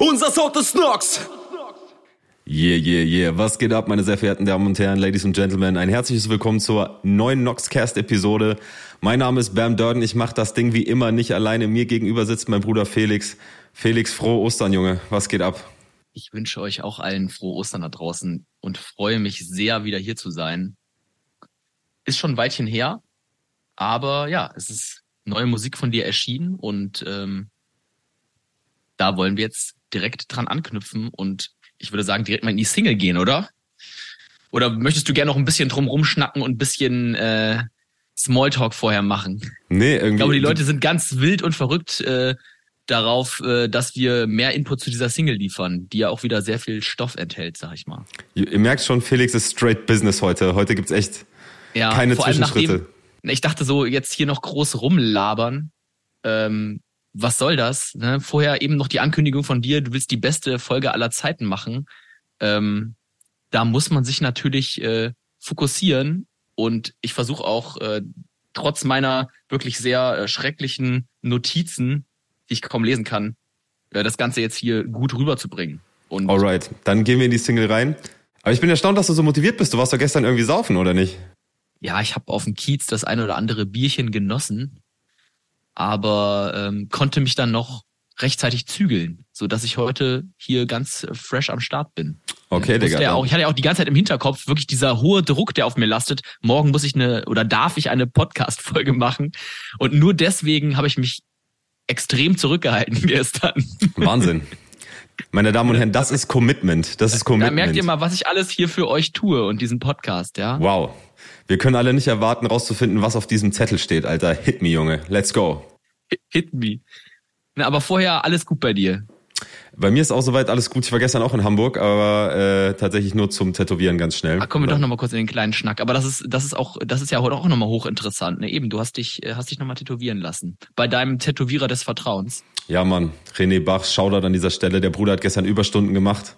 Unser Sound ist Nox! Yeah, yeah, yeah. Was geht ab, meine sehr verehrten Damen und Herren, Ladies und Gentlemen? Ein herzliches Willkommen zur neuen Noxcast-Episode. Mein Name ist Bam Durden. Ich mache das Ding wie immer nicht alleine. Mir gegenüber sitzt mein Bruder Felix. Felix, frohe Ostern, Junge. Was geht ab? Ich wünsche euch auch allen frohe Ostern da draußen und freue mich sehr, wieder hier zu sein. Ist schon ein Weilchen her, aber ja, es ist neue Musik von dir erschienen und ähm, da wollen wir jetzt direkt dran anknüpfen und ich würde sagen, direkt mal in die Single gehen, oder? Oder möchtest du gerne noch ein bisschen drum rumschnacken und ein bisschen äh, Smalltalk vorher machen? Nee, irgendwie. Ich glaube, die Leute sind ganz wild und verrückt äh, darauf, äh, dass wir mehr Input zu dieser Single liefern, die ja auch wieder sehr viel Stoff enthält, sag ich mal. Ihr, ihr merkt schon, Felix ist straight Business heute. Heute gibt's echt ja, keine vor allem Zwischenschritte. Nachdem, ich dachte so, jetzt hier noch groß rumlabern. Ähm, was soll das? Ne? Vorher eben noch die Ankündigung von dir, du willst die beste Folge aller Zeiten machen. Ähm, da muss man sich natürlich äh, fokussieren und ich versuche auch äh, trotz meiner wirklich sehr äh, schrecklichen Notizen, die ich kaum lesen kann, äh, das Ganze jetzt hier gut rüberzubringen. Und Alright, dann gehen wir in die Single rein. Aber ich bin erstaunt, dass du so motiviert bist. Du warst doch gestern irgendwie saufen, oder nicht? ja, ich habe auf dem Kiez das ein oder andere Bierchen genossen, aber ähm, konnte mich dann noch rechtzeitig zügeln, so dass ich heute hier ganz fresh am Start bin. Okay, Digga. ja auch, ich hatte ja auch die ganze Zeit im Hinterkopf wirklich dieser hohe Druck, der auf mir lastet. Morgen muss ich eine oder darf ich eine Podcast-Folge machen. Und nur deswegen habe ich mich extrem zurückgehalten gestern. Wahnsinn. Meine Damen und Herren, das ist Commitment. Das ist Da Commitment. merkt ihr mal, was ich alles hier für euch tue und diesen Podcast, ja. Wow. Wir können alle nicht erwarten, rauszufinden, was auf diesem Zettel steht, Alter. Hit me, Junge. Let's go. Hit me. Na, aber vorher alles gut bei dir. Bei mir ist auch soweit alles gut. Ich war gestern auch in Hamburg, aber äh, tatsächlich nur zum Tätowieren ganz schnell. Ah, kommen wir doch nochmal kurz in den kleinen Schnack. Aber das ist, das ist auch, das ist ja heute auch nochmal hochinteressant. Ne? Eben, du hast dich, äh, hast dich nochmal tätowieren lassen. Bei deinem Tätowierer des Vertrauens. Ja, Mann. René Bach, Shoutout an dieser Stelle. Der Bruder hat gestern Überstunden gemacht,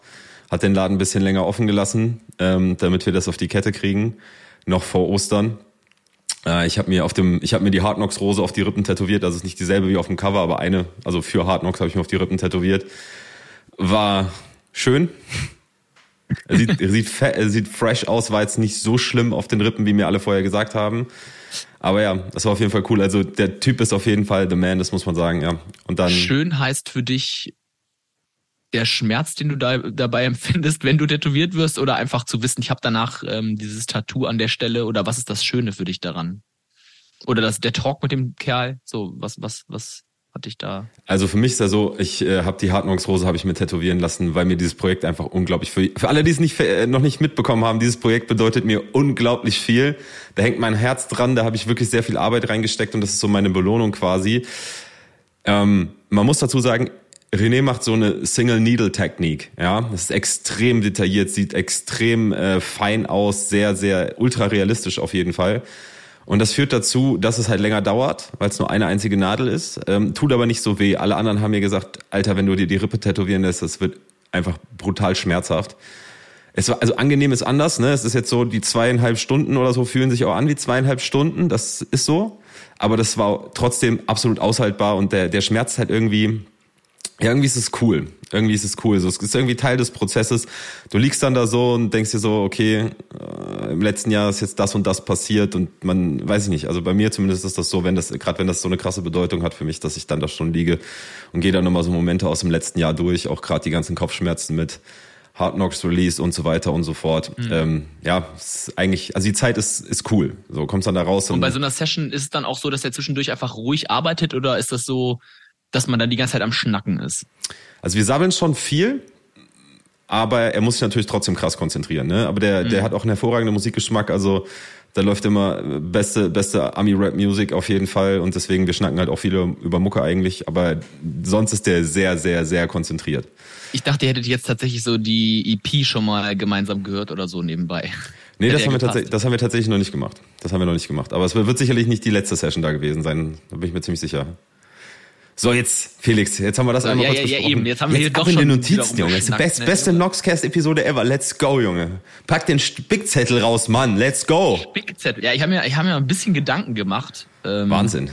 hat den Laden ein bisschen länger offen gelassen, ähm, damit wir das auf die Kette kriegen, noch vor Ostern. Äh, ich habe mir auf dem, ich habe mir die Hard Knocks Rose auf die Rippen tätowiert. Das ist nicht dieselbe wie auf dem Cover, aber eine, also für Hard Knocks habe ich mir auf die Rippen tätowiert. War schön. Sieht, sieht, er sieht fresh aus, war jetzt nicht so schlimm auf den Rippen, wie mir alle vorher gesagt haben. Aber ja, das war auf jeden Fall cool. Also der Typ ist auf jeden Fall the man, das muss man sagen, ja. Und dann. Schön heißt für dich der Schmerz, den du da, dabei empfindest, wenn du tätowiert wirst, oder einfach zu wissen, ich habe danach ähm, dieses Tattoo an der Stelle, oder was ist das Schöne für dich daran? Oder das, der Talk mit dem Kerl, so, was, was, was hat dich da? Also für mich ist ja so, ich äh, habe die Hard Knocks Rose habe ich mir tätowieren lassen, weil mir dieses Projekt einfach unglaublich für für alle, die es nicht äh, noch nicht mitbekommen haben, dieses Projekt bedeutet mir unglaublich viel. Da hängt mein Herz dran, da habe ich wirklich sehr viel Arbeit reingesteckt und das ist so meine Belohnung quasi. Ähm, man muss dazu sagen, René macht so eine Single Needle Technik, ja, das ist extrem detailliert, sieht extrem äh, fein aus, sehr sehr ultra realistisch auf jeden Fall. Und das führt dazu, dass es halt länger dauert, weil es nur eine einzige Nadel ist. Ähm, tut aber nicht so weh. Alle anderen haben mir gesagt, Alter, wenn du dir die Rippe tätowieren lässt, das wird einfach brutal schmerzhaft. Es war, also angenehm ist anders, ne? Es ist jetzt so, die zweieinhalb Stunden oder so fühlen sich auch an wie zweieinhalb Stunden. Das ist so. Aber das war trotzdem absolut aushaltbar und der, der Schmerz halt irgendwie, ja, irgendwie ist es cool. Irgendwie ist es cool. So, es ist irgendwie Teil des Prozesses. Du liegst dann da so und denkst dir so, okay, äh, im letzten Jahr ist jetzt das und das passiert und man weiß ich nicht. Also bei mir zumindest ist das so, wenn das, gerade wenn das so eine krasse Bedeutung hat für mich, dass ich dann da schon liege und gehe dann nochmal so Momente aus dem letzten Jahr durch, auch gerade die ganzen Kopfschmerzen mit Hard Knocks Release und so weiter und so fort. Ähm, ja, eigentlich, also die Zeit ist, ist cool. So kommst dann da raus Und bei so einer Session ist es dann auch so, dass er zwischendurch einfach ruhig arbeitet oder ist das so, dass man dann die ganze Zeit am Schnacken ist? Also wir sammeln schon viel, aber er muss sich natürlich trotzdem krass konzentrieren. Ne? Aber der, der hat auch einen hervorragenden Musikgeschmack. Also da läuft immer beste, beste Ami-Rap-Music auf jeden Fall. Und deswegen, wir schnacken halt auch viele über Mucke eigentlich. Aber sonst ist der sehr, sehr, sehr konzentriert. Ich dachte, ihr hättet jetzt tatsächlich so die EP schon mal gemeinsam gehört oder so nebenbei. Nee, Hätte das haben, wir tatsächlich, das haben wir tatsächlich noch nicht gemacht. Das haben wir noch nicht gemacht. Aber es wird sicherlich nicht die letzte Session da gewesen sein. Da bin ich mir ziemlich sicher. So, jetzt, Felix, jetzt haben wir das So, einmal ja, kurz ja, ja, besprochen. eben. Jetzt haben wir hier ab doch in den Notizen, Junge. Das ist die best, ne? beste Noxcast-Episode ever. Let's go, Junge. Pack den Spickzettel raus, Mann. Let's go. Spickzettel. Ja, ich habe mir, ich hab mir ein bisschen Gedanken gemacht. Ähm, Wahnsinn.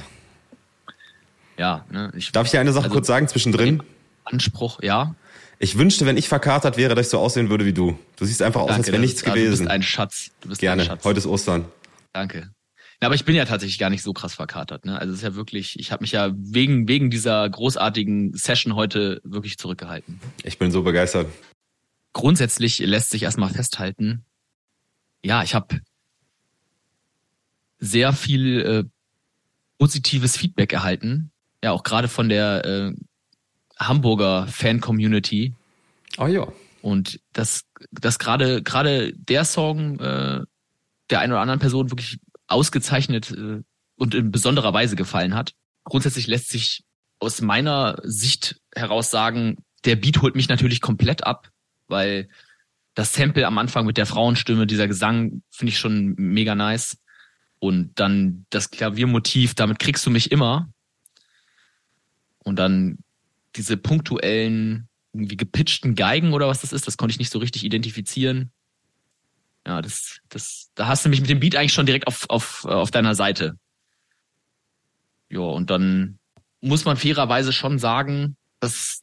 Ja, ne, ich, Darf ich dir eine Sache Also- kurz sagen zwischendrin? Anspruch, ja. Ich wünschte, wenn ich verkatert wäre, dass ich so aussehen würde wie du. Du siehst einfach aus, Danke, als wäre nichts gewesen. Du bist ein Schatz. Du bist Gerne. Ein Schatz. Heute ist Ostern. Danke. Ja, aber ich bin ja tatsächlich gar nicht so krass verkatert. Ne? Also es ist ja wirklich, ich habe mich ja wegen, wegen dieser großartigen Session heute wirklich zurückgehalten. Ich bin so begeistert. Grundsätzlich lässt sich erstmal festhalten, ja, ich habe sehr viel äh, positives Feedback erhalten. Ja, auch gerade von der äh, Hamburger Fan-Community. Oh ja. Und das, das gerade gerade der Song äh, der einen oder anderen Person wirklich ausgezeichnet äh, und in besonderer Weise gefallen hat. Grundsätzlich lässt sich aus meiner Sicht heraus sagen, der Beat holt mich natürlich komplett ab, weil das Sample am Anfang mit der Frauenstimme, dieser Gesang, finde ich schon mega nice. Und dann das Klaviermotiv, damit kriegst du mich immer. Und dann diese punktuellen, irgendwie gepitchten Geigen oder was das ist, das konnte ich nicht so richtig identifizieren. Ja, das, das, da hast du mich mit dem Beat eigentlich schon direkt auf, auf, auf deiner Seite. Ja, und dann muss man fairerweise schon sagen, dass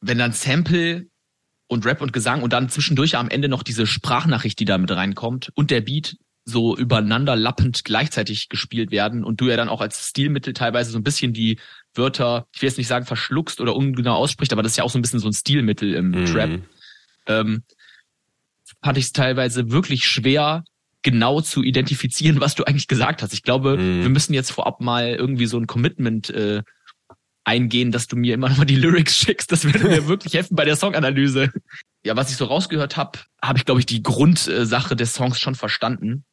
wenn dann Sample und Rap und Gesang und dann zwischendurch am Ende noch diese Sprachnachricht, die da mit reinkommt und der Beat so übereinander lappend gleichzeitig gespielt werden und du ja dann auch als Stilmittel teilweise so ein bisschen die Wörter, ich will jetzt nicht sagen verschluckst oder ungenau ausspricht, aber das ist ja auch so ein bisschen so ein Stilmittel im mhm. Trap. Ähm, fand ich es teilweise wirklich schwer, genau zu identifizieren, was du eigentlich gesagt hast. Ich glaube, mhm. wir müssen jetzt vorab mal irgendwie so ein Commitment äh, eingehen, dass du mir immer noch mal die Lyrics schickst. Das würde mir wirklich helfen bei der Songanalyse. Ja, was ich so rausgehört habe, habe ich, glaube ich, die Grundsache des Songs schon verstanden.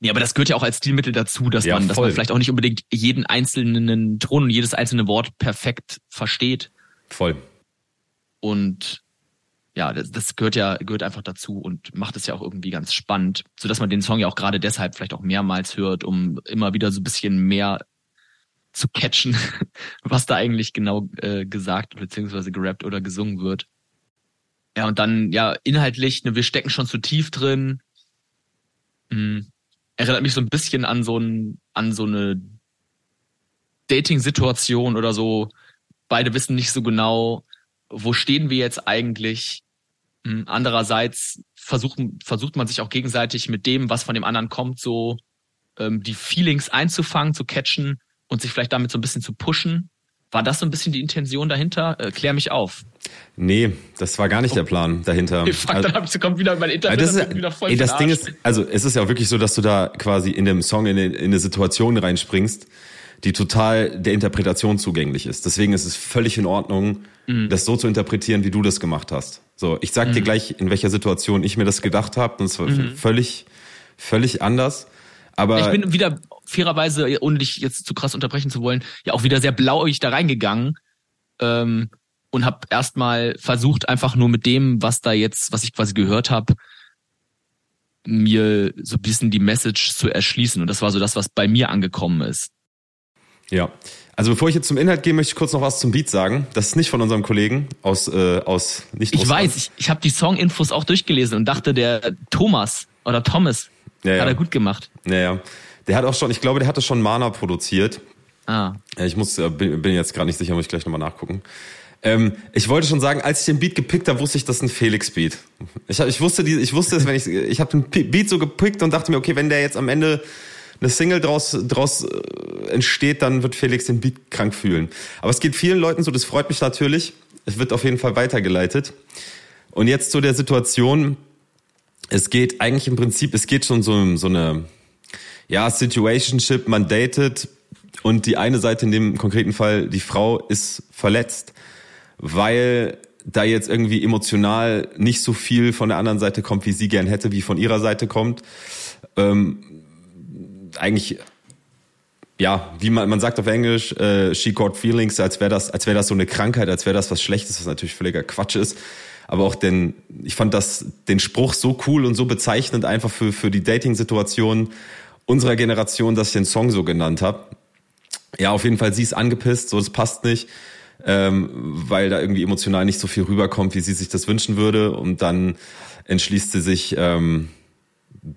Ja, aber das gehört ja auch als Stilmittel dazu, dass ja, man, dass man vielleicht auch nicht unbedingt jeden einzelnen Ton und jedes einzelne Wort perfekt versteht. Voll. Und ja, das, das gehört ja, gehört einfach dazu und macht es ja auch irgendwie ganz spannend, so dass man den Song ja auch gerade deshalb vielleicht auch mehrmals hört, um immer wieder so ein bisschen mehr zu catchen, was da eigentlich genau äh, gesagt beziehungsweise gerappt oder gesungen wird. Ja, und dann, ja, inhaltlich, ne, wir stecken schon zu tief drin. Hm. Erinnert mich so ein bisschen an so ein, an so eine Dating-Situation oder so. Beide wissen nicht so genau, wo stehen wir jetzt eigentlich? Hm, andererseits versucht, versucht man sich auch gegenseitig mit dem, was von dem anderen kommt, so ähm, die Feelings einzufangen, zu catchen und sich vielleicht damit so ein bisschen zu pushen. War das so ein bisschen die Intention dahinter? Äh, klär mich auf. Nee, das war gar nicht der Plan dahinter. Fuck, also, dann hab ich, kommt wieder mein Internet das ist, wieder voll ey, das Ding ist, also es ist ja wirklich so, dass du da quasi in dem Song in, in eine Situation reinspringst, die total der Interpretation zugänglich ist. Deswegen ist es völlig in Ordnung, mhm. das so zu interpretieren, wie du das gemacht hast. So, ich sag mhm. dir gleich, in welcher Situation ich mir das gedacht habe. Und es war mhm. völlig, völlig anders. Aber ich bin wieder fairerweise, ohne dich jetzt zu krass unterbrechen zu wollen, ja auch wieder sehr blauäugig da reingegangen ähm, und habe erstmal versucht, einfach nur mit dem, was da jetzt, was ich quasi gehört habe, mir so ein bisschen die Message zu erschließen. Und das war so das, was bei mir angekommen ist. Ja, also bevor ich jetzt zum Inhalt gehe, möchte ich kurz noch was zum Beat sagen. Das ist nicht von unserem Kollegen aus äh, aus nicht. Ich weiß, ich, ich habe die Song-Infos auch durchgelesen und dachte, der Thomas oder Thomas ja, hat er gut gemacht. Ja, ja. Der hat auch schon, ich glaube, der hatte schon Mana produziert. Ah. Ich muss, äh, bin, bin jetzt gerade nicht sicher, muss ich gleich nochmal nachgucken. Ähm, ich wollte schon sagen, als ich den Beat gepickt habe, wusste ich, das ist ein Felix-Beat. Ich, ich wusste, die, ich wusste es, wenn ich, ich habe den Beat so gepickt und dachte mir, okay, wenn der jetzt am Ende eine Single draus, draus äh, entsteht, dann wird Felix den Beat krank fühlen. Aber es geht vielen Leuten so, das freut mich natürlich. Es wird auf jeden Fall weitergeleitet. Und jetzt zu der Situation. Es geht eigentlich im Prinzip, es geht schon so, so eine, ja, Situationship, man datet und die eine Seite in dem konkreten Fall, die Frau ist verletzt, weil da jetzt irgendwie emotional nicht so viel von der anderen Seite kommt, wie sie gern hätte, wie von ihrer Seite kommt. Ähm, eigentlich ja, wie man, man sagt auf Englisch, äh, she got feelings, als wäre das, als wäre das so eine Krankheit, als wäre das was Schlechtes, was natürlich völliger Quatsch ist. Aber auch den, ich fand das, den Spruch so cool und so bezeichnend einfach für, für die Dating-Situation unserer Generation, dass ich den Song so genannt habe. Ja, auf jeden Fall, sie ist angepisst, so das passt nicht, ähm, weil da irgendwie emotional nicht so viel rüberkommt, wie sie sich das wünschen würde. Und dann entschließt sie sich, ähm,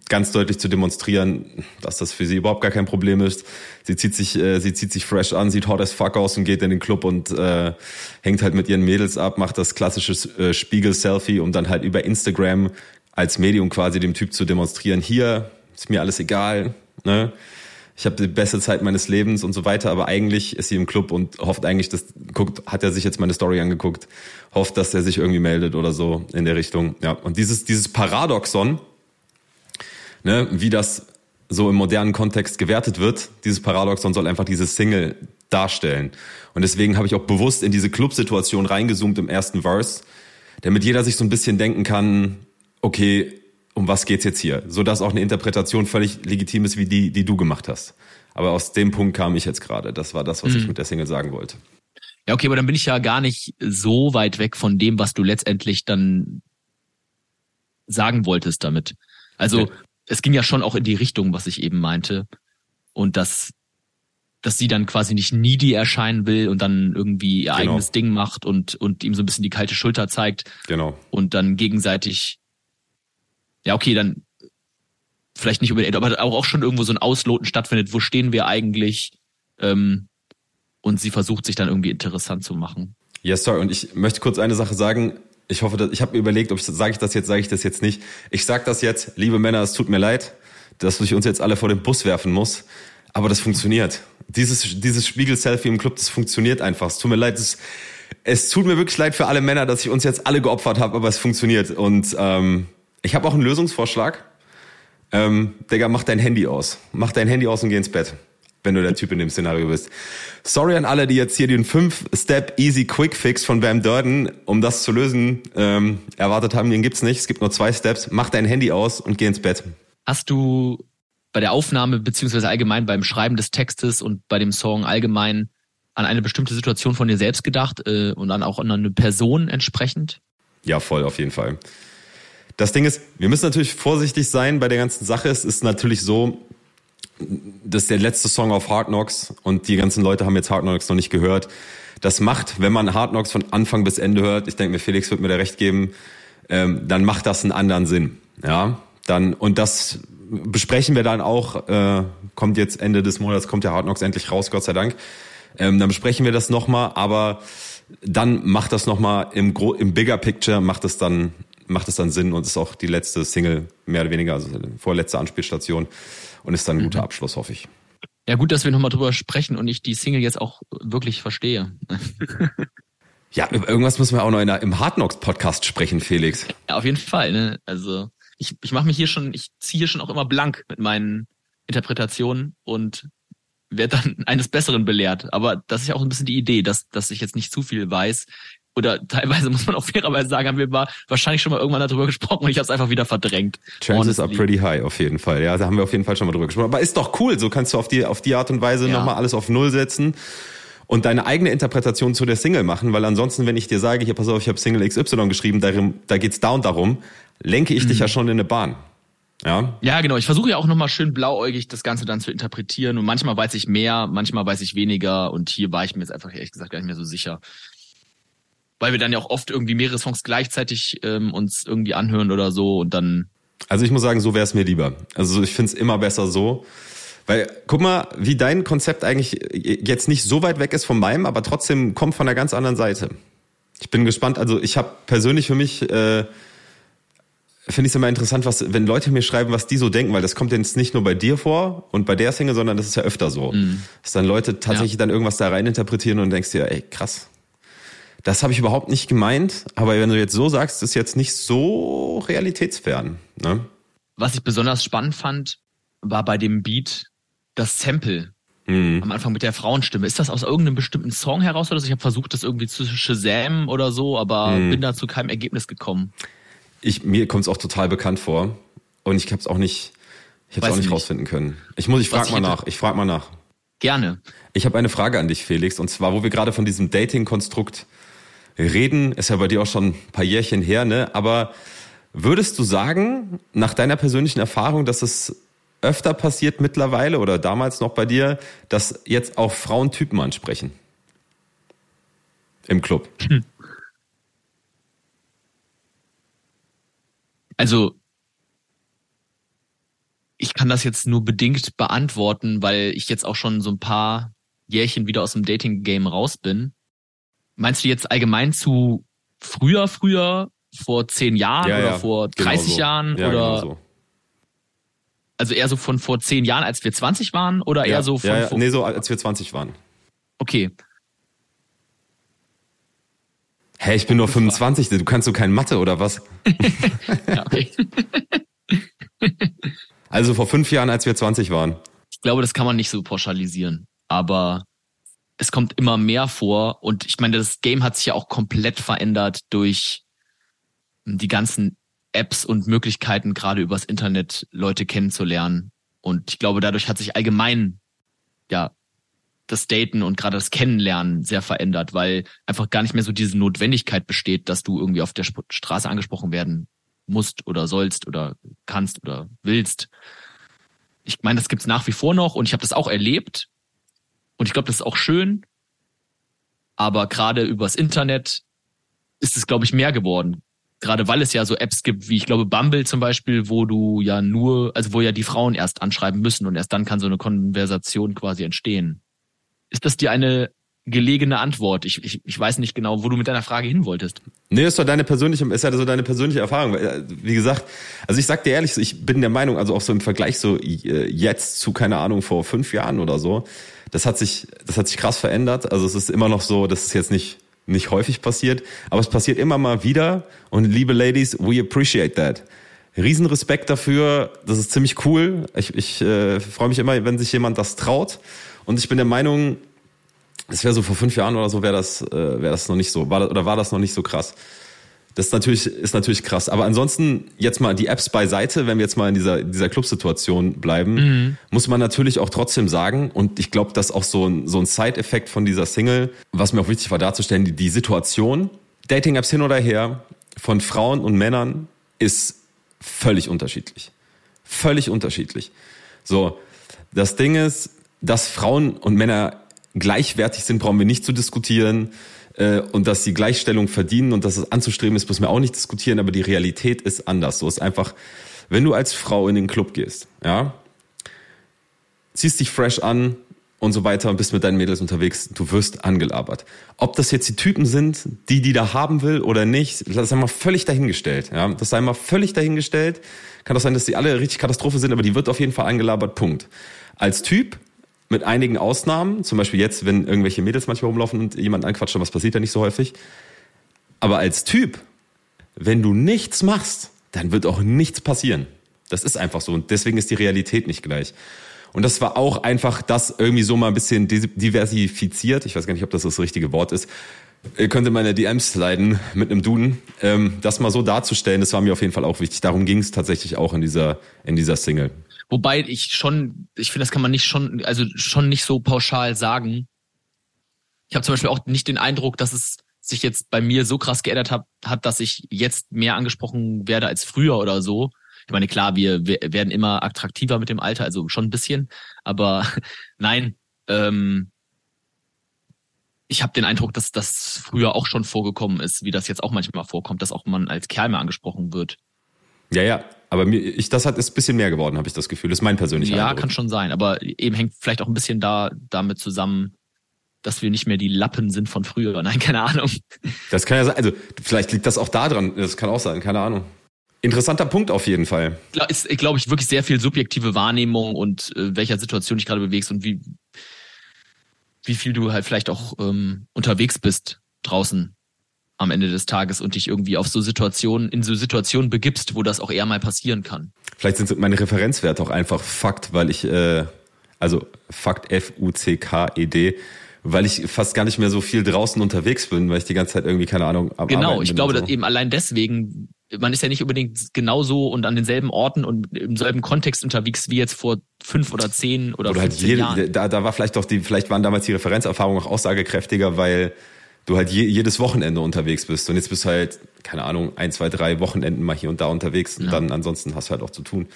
ganz deutlich zu demonstrieren, dass das für sie überhaupt gar kein Problem ist. Sie zieht sich, äh, sie zieht sich fresh an, sieht hot as fuck aus und geht in den Club und äh, hängt halt mit ihren Mädels ab, macht das klassische äh, Spiegel-Selfie, um dann halt über Instagram als Medium quasi dem Typ zu demonstrieren, hier ist mir alles egal, ne? Ich habe die beste Zeit meines Lebens und so weiter, aber eigentlich ist sie im Club und hofft eigentlich, dass guckt, hat er sich jetzt meine Story angeguckt, hofft, dass er sich irgendwie meldet oder so in der Richtung. Ja, und dieses dieses Paradoxon, ne, wie das so im modernen Kontext gewertet wird, dieses Paradoxon soll einfach diese Single darstellen. Und deswegen habe ich auch bewusst in diese Club-Situation reingezoomt im ersten Verse, damit jeder sich so ein bisschen denken kann, okay, um was geht's jetzt hier? So dass auch eine Interpretation völlig legitim ist, wie die, die du gemacht hast. Aber aus dem Punkt kam ich jetzt gerade. Das war das, was mhm. ich mit der Single sagen wollte. Ja, okay, aber dann bin ich ja gar nicht so weit weg von dem, was du letztendlich dann sagen wolltest damit. Also okay es ging ja schon auch in die Richtung, was ich eben meinte. Und dass, dass sie dann quasi nicht needy erscheinen will und dann irgendwie ihr genau. eigenes Ding macht und, und ihm so ein bisschen die kalte Schulter zeigt. Genau. Und dann gegenseitig, ja, okay, dann vielleicht nicht unbedingt, aber auch, schon irgendwo so ein Ausloten stattfindet, wo stehen wir eigentlich? Ähm, und sie versucht sich dann irgendwie interessant zu machen. Ja, yes, sorry. Und ich möchte kurz eine Sache sagen ich hoffe, ich habe mir überlegt, ob ich sage ich das jetzt, sage ich das jetzt nicht. Ich sage das jetzt, liebe Männer, es tut mir leid, dass ich uns jetzt alle vor den Bus werfen muss, aber das funktioniert. Dieses dieses Spiegel-Selfie im Club, das funktioniert einfach. Es tut mir leid, es, es tut mir wirklich leid für alle Männer, dass ich uns jetzt alle geopfert habe, aber es funktioniert. Und ähm, ich habe auch einen Lösungsvorschlag. Ähm, Digga, mach dein Handy aus. Mach dein Handy aus und geh ins Bett wenn du der Typ in dem Szenario bist. Sorry an alle, die jetzt hier den 5-Step Easy Quick Fix von Bam Durden, um das zu lösen, ähm, erwartet haben. Den gibt's nicht. Es gibt nur zwei Steps. Mach dein Handy aus und geh ins Bett. Hast du bei der Aufnahme beziehungsweise allgemein beim Schreiben des Textes und bei dem Song allgemein an eine bestimmte Situation von dir selbst gedacht äh, und dann auch an eine Person entsprechend? Ja, voll, auf jeden Fall. Das Ding ist, wir müssen natürlich vorsichtig sein bei der ganzen Sache. Es ist natürlich so, das ist der letzte Song auf Hard Knocks und die ganzen Leute haben jetzt Hard Knocks noch nicht gehört. Das macht, wenn man Hard Knocks von Anfang bis Ende hört, ich denke mir, Felix wird mir da recht geben, ähm, dann macht das einen anderen Sinn. Ja, dann, und das besprechen wir dann auch, äh, kommt jetzt Ende des Monats, kommt der Hard Knocks endlich raus, Gott sei Dank. Ähm, dann besprechen wir das nochmal, aber dann macht das nochmal im, Gro im Bigger Picture, macht es dann, macht es dann Sinn und ist auch die letzte Single, mehr oder weniger, also vorletzte Anspielstation und ist dann ein guter mhm. Abschluss, hoffe ich. Ja, gut, dass wir nochmal drüber sprechen und ich die Single jetzt auch wirklich verstehe. ja, über irgendwas müssen wir auch noch in der, im Hard Knocks Podcast sprechen, Felix. Ja, auf jeden Fall. Ne? Also ich, ich mache mich hier schon, ich ziehe hier schon auch immer blank mit meinen Interpretationen und werde dann eines Besseren belehrt. Aber das ist ja auch ein bisschen die Idee, dass, dass ich jetzt nicht zu viel weiß, oder teilweise muss man auch fairerweise sagen, haben wir mal wahrscheinlich schon mal irgendwann darüber gesprochen und ich habe es einfach wieder verdrängt. Chances honestly. are pretty high auf jeden Fall. Ja, da haben wir auf jeden Fall schon mal drüber gesprochen. Aber ist doch cool, so kannst du auf die auf die Art und Weise ja. nochmal alles auf Null setzen und deine eigene Interpretation zu der Single machen, weil ansonsten, wenn ich dir sage, hier pass auf, ich habe Single XY geschrieben, darum, da geht's da und darum, lenke ich mhm. dich ja schon in eine Bahn. Ja. Ja, genau. Ich versuche ja auch nochmal schön blauäugig das Ganze dann zu interpretieren. Und manchmal weiß ich mehr, manchmal weiß ich weniger. Und hier war ich mir jetzt einfach ehrlich gesagt gar nicht mehr so sicher weil wir dann ja auch oft irgendwie mehrere Songs gleichzeitig ähm, uns irgendwie anhören oder so und dann. Also ich muss sagen, so wäre es mir lieber. Also ich finde es immer besser so. Weil, guck mal, wie dein Konzept eigentlich jetzt nicht so weit weg ist von meinem, aber trotzdem kommt von einer ganz anderen Seite. Ich bin gespannt, also ich habe persönlich für mich, äh, finde ich es immer interessant, was, wenn Leute mir schreiben, was die so denken, weil das kommt jetzt nicht nur bei dir vor und bei der Single, sondern das ist ja öfter so. Mm. Dass dann Leute tatsächlich ja. dann irgendwas da rein interpretieren und denkst dir, ey, krass, das habe ich überhaupt nicht gemeint, aber wenn du jetzt so sagst, ist jetzt nicht so realitätsfern. Ne? Was ich besonders spannend fand, war bei dem Beat das Sample. Mhm. Am Anfang mit der Frauenstimme. Ist das aus irgendeinem bestimmten Song heraus oder so? Ich habe versucht, das irgendwie zu Shazam oder so, aber mhm. bin da zu keinem Ergebnis gekommen. Ich, mir kommt es auch total bekannt vor. Und ich habe es auch nicht, ich habe auch nicht, nicht rausfinden können. Ich muss, ich frage mal nach. Ich frage mal nach. Gerne. Ich habe eine Frage an dich, Felix, und zwar, wo wir gerade von diesem Dating-Konstrukt reden, ist ja bei dir auch schon ein paar Jährchen her, ne? Aber würdest du sagen, nach deiner persönlichen Erfahrung, dass es öfter passiert mittlerweile oder damals noch bei dir, dass jetzt auch Frauen Typen ansprechen? Im Club. Hm. Also kann das jetzt nur bedingt beantworten, weil ich jetzt auch schon so ein paar Jährchen wieder aus dem Dating-Game raus bin. Meinst du jetzt allgemein zu früher, früher, vor zehn Jahren Ja, oder ja, vor genau 30 so. Jahren Ja, oder genau so. also eher so von vor zehn Jahren, als wir 20 waren oder eher so von ja, ja, vor, nee, so als wir 20 waren. okay. Hä, ich bin nur 25, du kannst so kein Mathe oder was? Ja, okay. Also vor fünf Jahren, als wir 20 waren. Ich glaube, das kann man nicht so pauschalisieren, aber es kommt immer mehr vor und ich meine, das Game hat sich ja auch komplett verändert durch die ganzen Apps und Möglichkeiten, gerade übers Internet Leute kennenzulernen. Und ich glaube, dadurch hat sich allgemein ja das Daten und gerade das Kennenlernen sehr verändert, weil einfach gar nicht mehr so diese Notwendigkeit besteht, dass du irgendwie auf der Straße angesprochen werden musst oder sollst oder kannst oder willst. Ich meine, das gibt's nach wie vor noch und ich habe das auch erlebt und ich glaube, das ist auch schön. Aber gerade übers Internet ist es, glaube ich, mehr geworden. Gerade weil es ja so Apps gibt, wie ich glaube Bumble zum Beispiel, wo du ja nur, also wo ja die Frauen erst anschreiben müssen und erst dann kann so eine Konversation quasi entstehen. Ist das dir eine gelegene Antwort? Ich, ich, ich weiß nicht genau, wo du mit deiner Frage hin wolltest. Nee, ist doch deine persönliche, ist ja so deine persönliche Erfahrung. Äh, Wie gesagt, also ich sag dir ehrlich, ich bin der Meinung, also auch so im Vergleich so äh, jetzt zu, keine Ahnung, vor fünf Jahren oder so, das hat sich, das hat sich krass verändert. Also es ist immer noch so, das ist jetzt nicht, nicht häufig passiert, aber es passiert immer mal wieder. Und liebe Ladies, we appreciate that. Riesenrespekt dafür, das ist ziemlich cool. Ich, ich äh, freue mich immer, wenn sich jemand das traut. Und ich bin der Meinung, es wäre so vor fünf Jahren oder so, wäre das, äh, wäre das noch nicht so, war, das- oder war das noch nicht so krass. Das ist natürlich, ist natürlich krass. Aber ansonsten jetzt mal die Apps beiseite, wenn wir jetzt mal in dieser, dieser Clubsituation bleiben, muss man natürlich auch trotzdem sagen, und ich glaube, das ist auch so ein, so ein Side-Effekt von dieser Single, was mir auch wichtig war darzustellen, die, die Situation, Dating-Apps hin oder her, von Frauen und Männern ist völlig unterschiedlich. Völlig unterschiedlich. So, das Ding ist, dass Frauen und Männer gleichwertig sind, brauchen wir nicht zu diskutieren. Äh, Und dass sie Gleichstellung verdienen und dass es anzustreben ist, müssen wir auch nicht diskutieren, aber die Realität ist anders. So ist einfach, wenn du als Frau in den Club gehst, ja, ziehst dich fresh an und so weiter und bist mit deinen Mädels unterwegs, du wirst angelabert. Ob das jetzt die Typen sind, die die da haben will oder nicht, das sei mal völlig dahingestellt. Ja, das sei mal völlig dahingestellt. Kann doch sein, dass die alle richtig Katastrophe sind, aber die wird auf jeden Fall angelabert. Punkt. Als Typ mit einigen Ausnahmen, zum Beispiel jetzt, wenn irgendwelche Mädels manchmal rumlaufen und jemand anquatschen, was passiert ja nicht so häufig. Aber als Typ, wenn du nichts machst, dann wird auch nichts passieren. Das ist einfach so. Und deswegen ist die Realität nicht gleich. Und das war auch einfach das irgendwie so mal ein bisschen diversifiziert. Ich weiß gar nicht, ob das das richtige Wort ist. Ihr könnt in meine DMs sliden mit einem Duden. Ähm, das mal so darzustellen, das war mir auf jeden Fall auch wichtig. Darum ging es tatsächlich auch in dieser, in dieser Single. Wobei ich schon, ich finde, das kann man nicht schon, also schon nicht so pauschal sagen. Ich habe zum Beispiel auch nicht den Eindruck, dass es sich jetzt bei mir so krass geändert hat, hat, dass ich jetzt mehr angesprochen werde als früher oder so. Ich meine, klar, wir, wir werden immer attraktiver mit dem Alter, also schon ein bisschen, aber nein, ähm, ich habe den Eindruck, dass das früher auch schon vorgekommen ist, wie das jetzt auch manchmal vorkommt, dass auch man als Kerl mehr angesprochen wird. Ja, ja. Aber mir, ich, das hat ist ein bisschen mehr geworden, habe ich das Gefühl. Das ist mein persönlicher Ja, Eindruck. kann schon sein, aber eben hängt vielleicht auch ein bisschen da damit zusammen, dass wir nicht mehr die Lappen sind von früher. Nein, keine Ahnung. Das kann ja sein. Also vielleicht liegt das auch da dran. Das kann auch sein. Keine Ahnung. Interessanter Punkt auf jeden Fall. Ist, glaube ich, wirklich sehr viel subjektive Wahrnehmung und äh, welcher Situation dich gerade bewegst und wie, wie viel du halt vielleicht auch ähm, unterwegs bist draußen am Ende des Tages und dich irgendwie auf so Situationen, in so Situationen begibst, wo das auch eher mal passieren kann. Vielleicht sind meine Referenzwerte auch einfach Fakt, weil ich, äh, also Fakt F-U-C-K-E-D, weil ich fast gar nicht mehr so viel draußen unterwegs bin, weil ich die ganze Zeit irgendwie, keine Ahnung, am Genau, Arbeiten ich glaube, so. dass eben allein deswegen, man ist ja nicht unbedingt genauso und an denselben Orten und im selben Kontext unterwegs wie jetzt vor fünf oder zehn oder Oder halt 15 jede, Jahren. da, da war vielleicht doch die, vielleicht waren damals die Referenzerfahrungen auch aussagekräftiger, weil du halt je, jedes Wochenende unterwegs bist. Und jetzt bist du halt, keine Ahnung, ein, zwei, drei Wochenenden mal hier und da unterwegs und Ja. dann ansonsten hast du halt auch zu tun.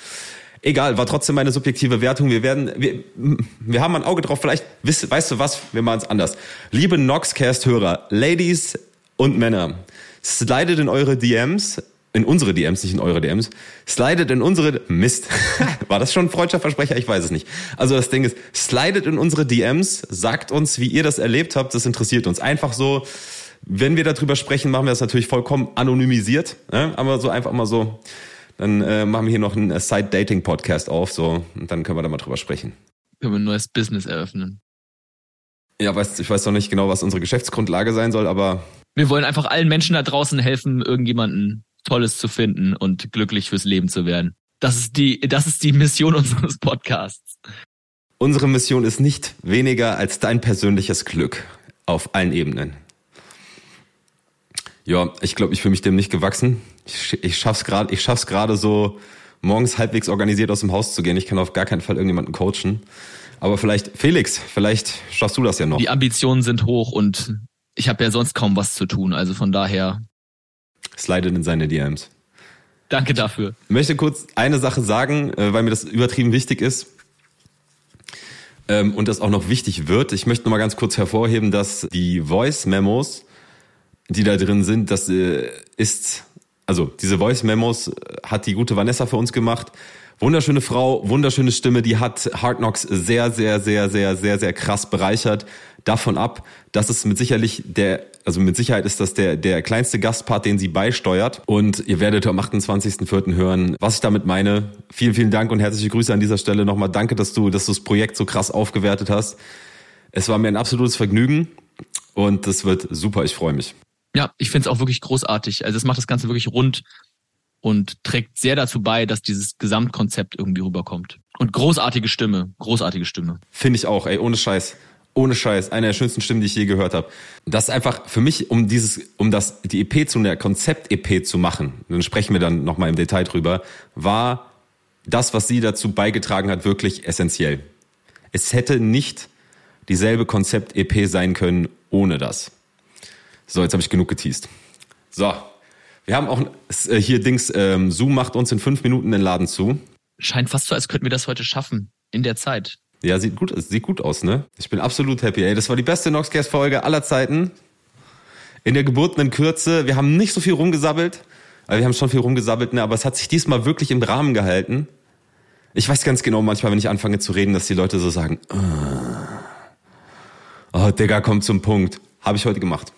Egal, war trotzdem meine subjektive Wertung. Wir werden, wir, wir haben ein Auge drauf. Vielleicht, weißt, weißt du was? Wir machen es anders. Liebe Noxcast-Hörer, Ladies und Männer, slidet in eure DMs in unsere DMs, nicht in eure DMs, slidet in unsere, Mist, war das schon ein freudscher Versprecher? Ich weiß es nicht. Also das Ding ist, slidet in unsere DMs, sagt uns, wie ihr das erlebt habt, das interessiert uns. Einfach so, wenn wir darüber sprechen, machen wir das natürlich vollkommen anonymisiert, ne? aber so einfach mal so, dann äh, machen wir hier noch einen Side-Dating-Podcast auf, so, und dann können wir da mal drüber sprechen. Können wir ein neues Business eröffnen. Ja, weiß, ich weiß noch nicht genau, was unsere Geschäftsgrundlage sein soll, aber. Wir wollen einfach allen Menschen da draußen helfen, irgendjemanden Tolles zu finden und glücklich fürs Leben zu werden. Das ist die, das ist die Mission unseres Podcasts. Unsere Mission ist nicht weniger als dein persönliches Glück auf allen Ebenen. Ja, ich glaube, ich fühle mich dem nicht gewachsen. Ich, ich schaff's gerade, ich schaff's gerade so morgens halbwegs organisiert aus dem Haus zu gehen. Ich kann auf gar keinen Fall irgendjemanden coachen. Aber vielleicht, Felix, vielleicht schaffst du das ja noch. Die Ambitionen sind hoch und ich habe ja sonst kaum was zu tun. Also von daher. Slidet in seine DMs. Danke dafür. Ich möchte kurz eine Sache sagen, äh, weil mir das übertrieben wichtig ist. Ähm, und das auch noch wichtig wird. Ich möchte noch mal ganz kurz hervorheben, dass die Voice-Memos, die da drin sind, das äh, ist, also diese Voice-Memos hat die gute Vanessa für uns gemacht. Wunderschöne Frau, wunderschöne Stimme, die hat Hard Knocks sehr, sehr, sehr, sehr, sehr, sehr krass bereichert. Davon ab, dass es mit sicherlich der, also mit Sicherheit ist das der, der kleinste Gastpart, den sie beisteuert. Und ihr werdet am 28.04. hören, was ich damit meine. Vielen, vielen Dank und herzliche Grüße an dieser Stelle nochmal. Danke, dass du, dass du das Projekt so krass aufgewertet hast. Es war mir ein absolutes Vergnügen und das wird super. Ich freue mich. Ja, ich finde es auch wirklich großartig. Also es macht das Ganze wirklich rund und trägt sehr dazu bei, dass dieses Gesamtkonzept irgendwie rüberkommt. Und großartige Stimme, großartige Stimme. Finde ich auch, ey, ohne Scheiß. Ohne Scheiß, eine der schönsten Stimmen, die ich je gehört habe. Das ist einfach für mich, um dieses, um das, die EP zu einer Konzept-EP zu machen, dann sprechen wir dann nochmal im Detail drüber, war das, was sie dazu beigetragen hat, wirklich essentiell. Es hätte nicht dieselbe Konzept-EP sein können ohne das. So, jetzt habe ich genug geteased. So, wir haben auch äh, hier Dings, ähm, Zoom macht uns in fünf Minuten den Laden zu. Scheint fast so, als könnten wir das heute schaffen. In der Zeit. Ja, sieht gut, sieht gut aus, ne? Ich bin absolut happy. Ey, das war die beste Noxcast-Folge aller Zeiten. In der gebotenen Kürze. Wir haben nicht so viel rumgesabbelt. Wir haben schon viel rumgesabbelt, ne? Aber es hat sich diesmal wirklich im Rahmen gehalten. Ich weiß ganz genau manchmal, wenn ich anfange zu reden, dass die Leute so sagen, oh, oh Digga, komm zum Punkt. Habe ich heute gemacht.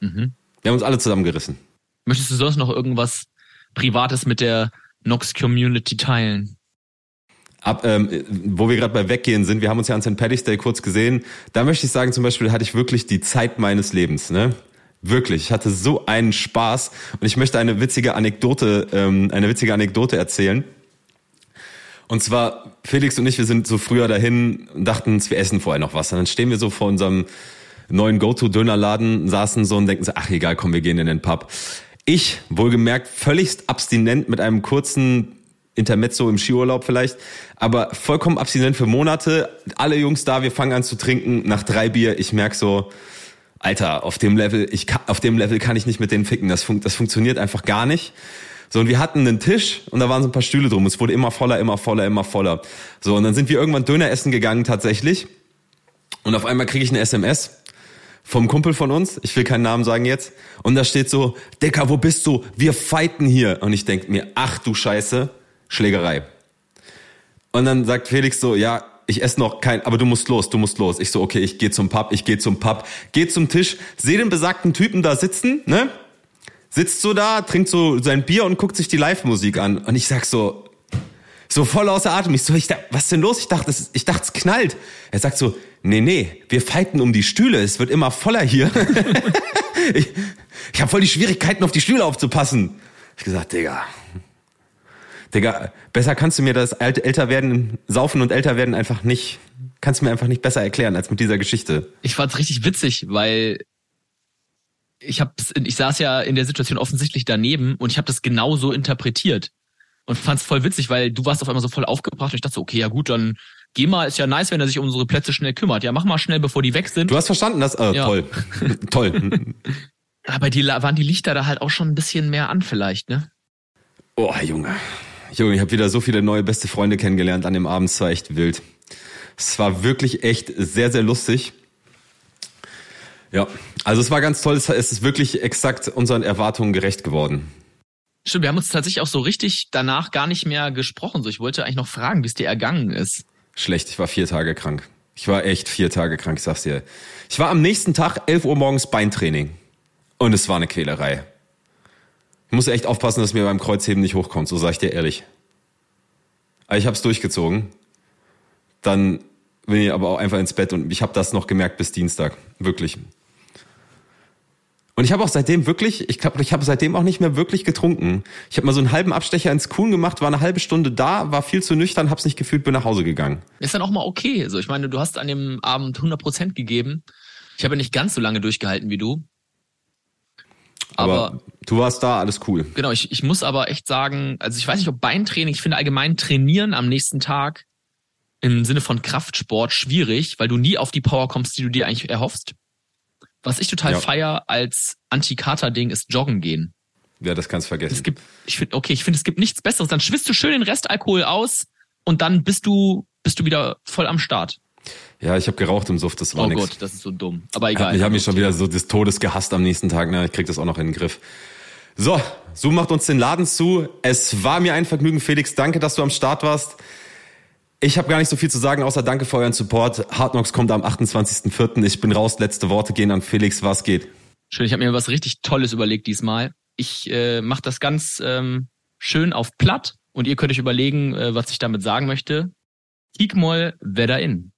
Mhm. Wir haben uns alle zusammengerissen. Möchtest du sonst noch irgendwas Privates mit der Nox Community teilen? Ab, ähm, wo wir gerade bei Weggehen sind, wir haben uns ja an St. Paddy's Day kurz gesehen. Da möchte ich sagen, zum Beispiel hatte ich wirklich die Zeit meines Lebens. Ne? Wirklich, ich hatte so einen Spaß und ich möchte eine witzige Anekdote, ähm, eine witzige Anekdote erzählen. Und zwar Felix und ich, wir sind so früher dahin und dachten, wir essen vorher noch was. Und dann stehen wir so vor unserem neuen Go-To-Dönerladen, saßen so und denken so, ach egal, komm, wir gehen in den Pub. Ich, wohlgemerkt, völligst abstinent mit einem kurzen Intermezzo im Skiurlaub vielleicht, aber vollkommen abstinent für Monate. Alle Jungs da, wir fangen an zu trinken. Nach drei Bier, ich merk so, Alter, auf dem Level, ich kann, auf dem Level kann ich nicht mit denen ficken. Das, fun das funktioniert einfach gar nicht. So, und wir hatten einen Tisch und da waren so ein paar Stühle drum. Es wurde immer voller, immer voller, immer voller. So, und dann sind wir irgendwann Döner essen gegangen tatsächlich. Und auf einmal kriege ich eine SMS vom Kumpel von uns, ich will keinen Namen sagen jetzt, und da steht so, Decker, wo bist du? Wir fighten hier. Und ich denk mir, ach du Scheiße, Schlägerei. Und dann sagt Felix so, ja, ich esse noch kein, aber du musst los, du musst los. Ich so, okay, ich gehe zum Pub, ich gehe zum Pub, geh zum Tisch, sehe den besagten Typen da sitzen, ne? Sitzt so da, trinkt so sein Bier und guckt sich die Live-Musik an. Und ich sag so, so voll außer Atem. Ich so, ich dachte, was ist denn los? Ich dachte, ich dachte, es knallt. Er sagt so, nee, nee, wir fighten um die Stühle. Es wird immer voller hier. ich ich habe voll die Schwierigkeiten, auf die Stühle aufzupassen. Ich gesagt, Digga, Digga, besser kannst du mir das älter werden, saufen und älter werden einfach nicht, kannst du mir einfach nicht besser erklären als mit dieser Geschichte. Ich fand's richtig witzig, weil ich hab's, ich saß ja in der Situation offensichtlich daneben und ich habe das genau so interpretiert und fand's voll witzig, weil du warst auf einmal so voll aufgebracht und ich dachte so, okay, ja gut, dann geh mal, ist ja nice, wenn er sich um unsere Plätze schnell kümmert. Ja, mach mal schnell, bevor die weg sind. Du hast verstanden, das, äh, ja. toll, toll. Aber die waren die Lichter da halt auch schon ein bisschen mehr an vielleicht, ne? Oh, Junge. Junge, ich habe wieder so viele neue beste Freunde kennengelernt an dem Abend, es war echt wild. Es war wirklich echt sehr, sehr lustig. Ja, also es war ganz toll, es ist wirklich exakt unseren Erwartungen gerecht geworden. Stimmt, wir haben uns tatsächlich auch so richtig danach gar nicht mehr gesprochen. So, ich wollte eigentlich noch fragen, wie es dir ergangen ist. Schlecht, ich war vier Tage krank. Ich war echt vier Tage krank, ich sag's dir. Ich war am nächsten Tag 11 Uhr morgens Beintraining. Und es war eine Quälerei. Ich muss echt aufpassen, dass mir beim Kreuzheben nicht hochkommt, so sag ich dir ehrlich. Aber ich hab's durchgezogen. Dann bin ich aber auch einfach ins Bett und ich habe das noch gemerkt bis Dienstag. Wirklich. Und ich habe auch seitdem wirklich, ich glaube, ich habe seitdem auch nicht mehr wirklich getrunken. Ich habe mal so einen halben Abstecher ins Kuhn gemacht, war eine halbe Stunde da, war viel zu nüchtern, hab's nicht gefühlt, bin nach Hause gegangen. Ist dann auch mal okay. So, ich meine, du hast an dem Abend 100 Prozent gegeben. Ich habe nicht ganz so lange durchgehalten wie du. Aber, aber, du warst da, alles cool. Genau, ich, ich muss aber echt sagen, also ich weiß nicht, ob Beintraining, ich finde allgemein trainieren am nächsten Tag im Sinne von Kraftsport schwierig, weil du nie auf die Power kommst, die du dir eigentlich erhoffst. Was ich total ja. feier als Anti-Kater-Ding ist Joggen gehen. Ja, das kannst du vergessen. Es gibt, ich finde, okay, ich finde, es gibt nichts Besseres. Dann schwitzt du schön den Restalkohol aus und dann bist du, bist du wieder voll am Start. Ja, ich habe geraucht im Suft, das war Oh nix. Gott, das ist so dumm. Aber egal. Ich habe mich schon wieder so des Todes gehasst am nächsten Tag. Ne? Ich krieg das auch noch in den Griff. So, Zoom macht uns den Laden zu. Es war mir ein Vergnügen, Felix. Danke, dass du am Start warst. Ich habe gar nicht so viel zu sagen, außer danke für euren Support. Hard Knocks kommt am 28.04. Ich bin raus. Letzte Worte gehen an Felix. Was geht? Schön, ich habe mir was richtig Tolles überlegt diesmal. Ich äh, mache das ganz ähm, schön auf platt und ihr könnt euch überlegen, äh, was ich damit sagen möchte. Kiek mal wer da in.